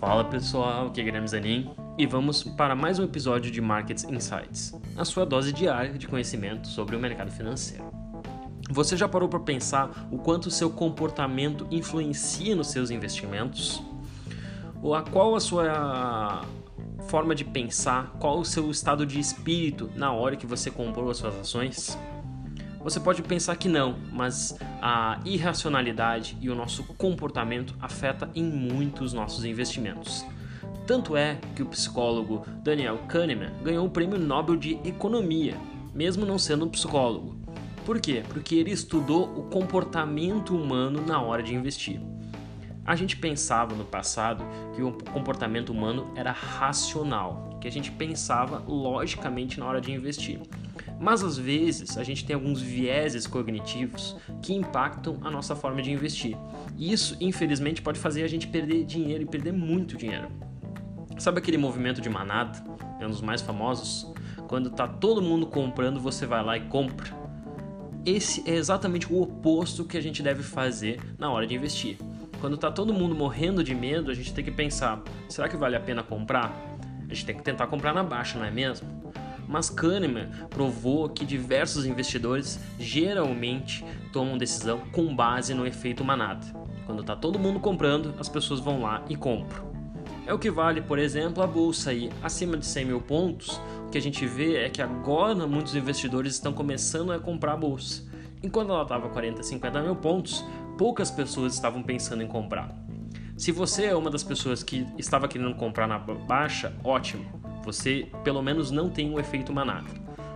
Fala pessoal, aqui é Guilherme Zanin e vamos para mais um episódio de Markets Insights, a sua dose diária de conhecimento sobre o mercado financeiro. Você já parou para pensar o quanto seu comportamento influencia nos seus investimentos? Ou a qual a sua forma de pensar, qual o seu estado de espírito na hora que você comprou as suas ações? Você pode pensar que não, mas a irracionalidade e o nosso comportamento afeta em muito os nossos investimentos. Tanto é que o psicólogo Daniel Kahneman ganhou o Prêmio Nobel de Economia, mesmo não sendo um psicólogo. Por quê? Porque ele estudou o comportamento humano na hora de investir. A gente pensava no passado que o comportamento humano era racional, que a gente pensava logicamente na hora de investir. Mas às vezes a gente tem alguns vieses cognitivos que impactam a nossa forma de investir. E isso, infelizmente, pode fazer a gente perder dinheiro e perder muito dinheiro. Sabe aquele movimento de manada? É um dos mais famosos. Quando tá todo mundo comprando, você vai lá e compra. Esse é exatamente o oposto que a gente deve fazer na hora de investir. Quando tá todo mundo morrendo de medo, a gente tem que pensar: será que vale a pena comprar? A gente tem que tentar comprar na baixa, não é mesmo? Mas Kahneman provou que diversos investidores geralmente tomam decisão com base no efeito manada. Quando está todo mundo comprando, as pessoas vão lá e compram. É o que vale, por exemplo, a bolsa aí acima de 100 mil pontos. O que a gente vê é que agora muitos investidores estão começando a comprar a bolsa. Enquanto ela estava 40, 50 mil pontos, poucas pessoas estavam pensando em comprar. Se você é uma das pessoas que estava querendo comprar na baixa, ótimo você pelo menos não tem um efeito manada.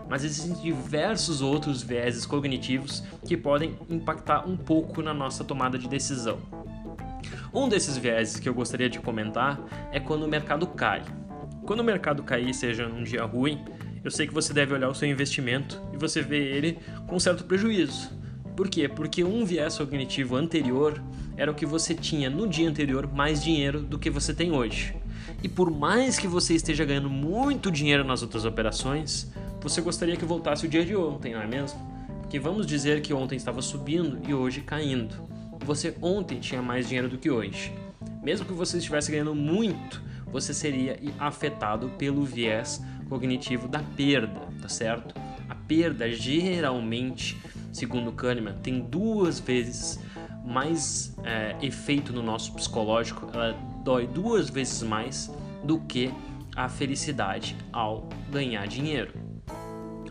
Mas existem diversos outros vieses cognitivos que podem impactar um pouco na nossa tomada de decisão. Um desses vieses que eu gostaria de comentar é quando o mercado cai. Quando o mercado cair, seja num dia ruim, eu sei que você deve olhar o seu investimento e você vê ele com certo prejuízo. Por quê? Porque um viés cognitivo anterior era o que você tinha no dia anterior mais dinheiro do que você tem hoje. E por mais que você esteja ganhando muito dinheiro nas outras operações, você gostaria que voltasse o dia de ontem, não é mesmo? Porque vamos dizer que ontem estava subindo e hoje caindo. Você ontem tinha mais dinheiro do que hoje. Mesmo que você estivesse ganhando muito, você seria afetado pelo viés cognitivo da perda, tá certo? A perda geralmente, segundo Kahneman, tem duas vezes mais é, efeito no nosso psicológico, ela dói duas vezes mais do que a felicidade ao ganhar dinheiro.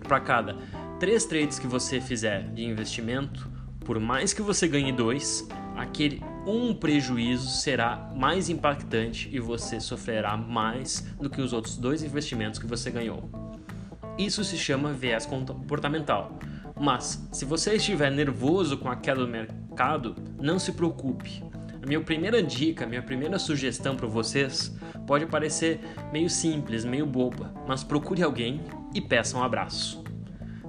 Para cada três trades que você fizer de investimento, por mais que você ganhe dois, aquele um prejuízo será mais impactante e você sofrerá mais do que os outros dois investimentos que você ganhou. Isso se chama viés comportamental. Mas se você estiver nervoso com a queda do mercado, não se preocupe. A minha primeira dica, minha primeira sugestão para vocês pode parecer meio simples, meio boba, mas procure alguém e peça um abraço.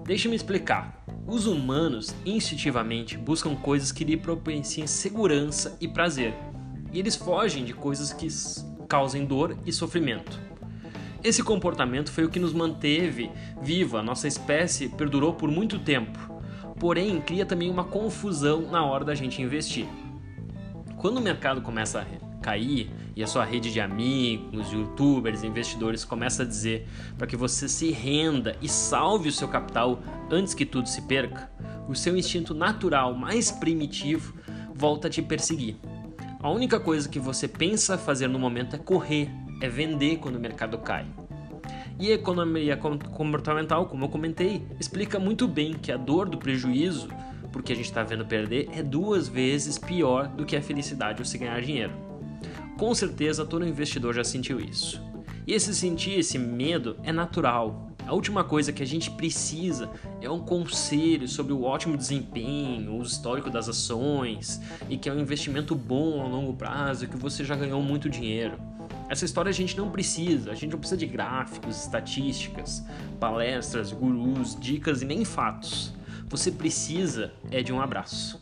Deixe-me explicar. Os humanos instintivamente buscam coisas que lhe propiciem segurança e prazer, e eles fogem de coisas que causem dor e sofrimento. Esse comportamento foi o que nos manteve viva, nossa espécie perdurou por muito tempo, porém cria também uma confusão na hora da gente investir. Quando o mercado começa a cair e a sua rede de amigos, youtubers, investidores começa a dizer para que você se renda e salve o seu capital antes que tudo se perca, o seu instinto natural mais primitivo volta a te perseguir. A única coisa que você pensa fazer no momento é correr, é vender quando o mercado cai. E a economia comportamental, como eu comentei, explica muito bem que a dor do prejuízo porque a gente está vendo perder, é duas vezes pior do que a felicidade ou se ganhar dinheiro. Com certeza todo investidor já sentiu isso. E esse sentir esse medo é natural. A última coisa que a gente precisa é um conselho sobre o ótimo desempenho, o histórico das ações e que é um investimento bom a longo prazo que você já ganhou muito dinheiro. Essa história a gente não precisa, a gente não precisa de gráficos, estatísticas, palestras, gurus, dicas e nem fatos. Você precisa é de um abraço.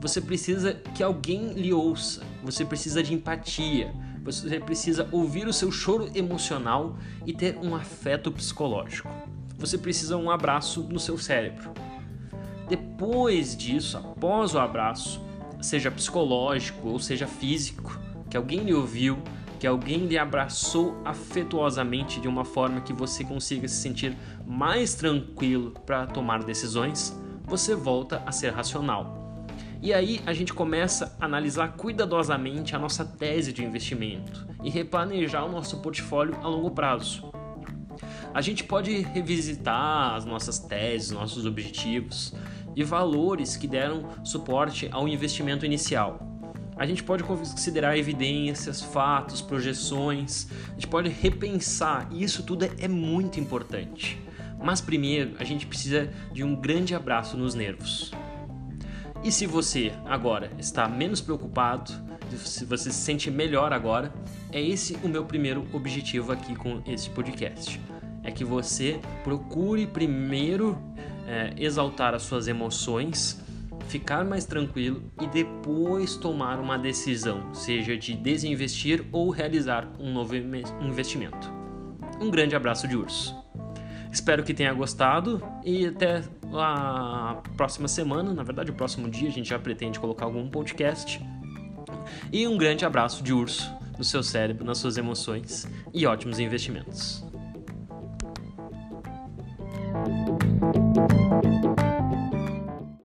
Você precisa que alguém lhe ouça. Você precisa de empatia. Você precisa ouvir o seu choro emocional e ter um afeto psicológico. Você precisa um abraço no seu cérebro. Depois disso, após o abraço, seja psicológico ou seja físico, que alguém lhe ouviu, que alguém lhe abraçou afetuosamente de uma forma que você consiga se sentir mais tranquilo para tomar decisões, você volta a ser racional. E aí a gente começa a analisar cuidadosamente a nossa tese de investimento e replanejar o nosso portfólio a longo prazo. A gente pode revisitar as nossas teses, nossos objetivos e valores que deram suporte ao investimento inicial. A gente pode considerar evidências, fatos, projeções, a gente pode repensar, e isso tudo é muito importante. Mas primeiro, a gente precisa de um grande abraço nos nervos. E se você agora está menos preocupado, se você se sente melhor agora, é esse o meu primeiro objetivo aqui com esse podcast. É que você procure primeiro é, exaltar as suas emoções, ficar mais tranquilo e depois tomar uma decisão, seja de desinvestir ou realizar um novo investimento. Um grande abraço de urso. Espero que tenha gostado e até a próxima semana, na verdade, o próximo dia, a gente já pretende colocar algum podcast. E um grande abraço de urso no seu cérebro, nas suas emoções e ótimos investimentos.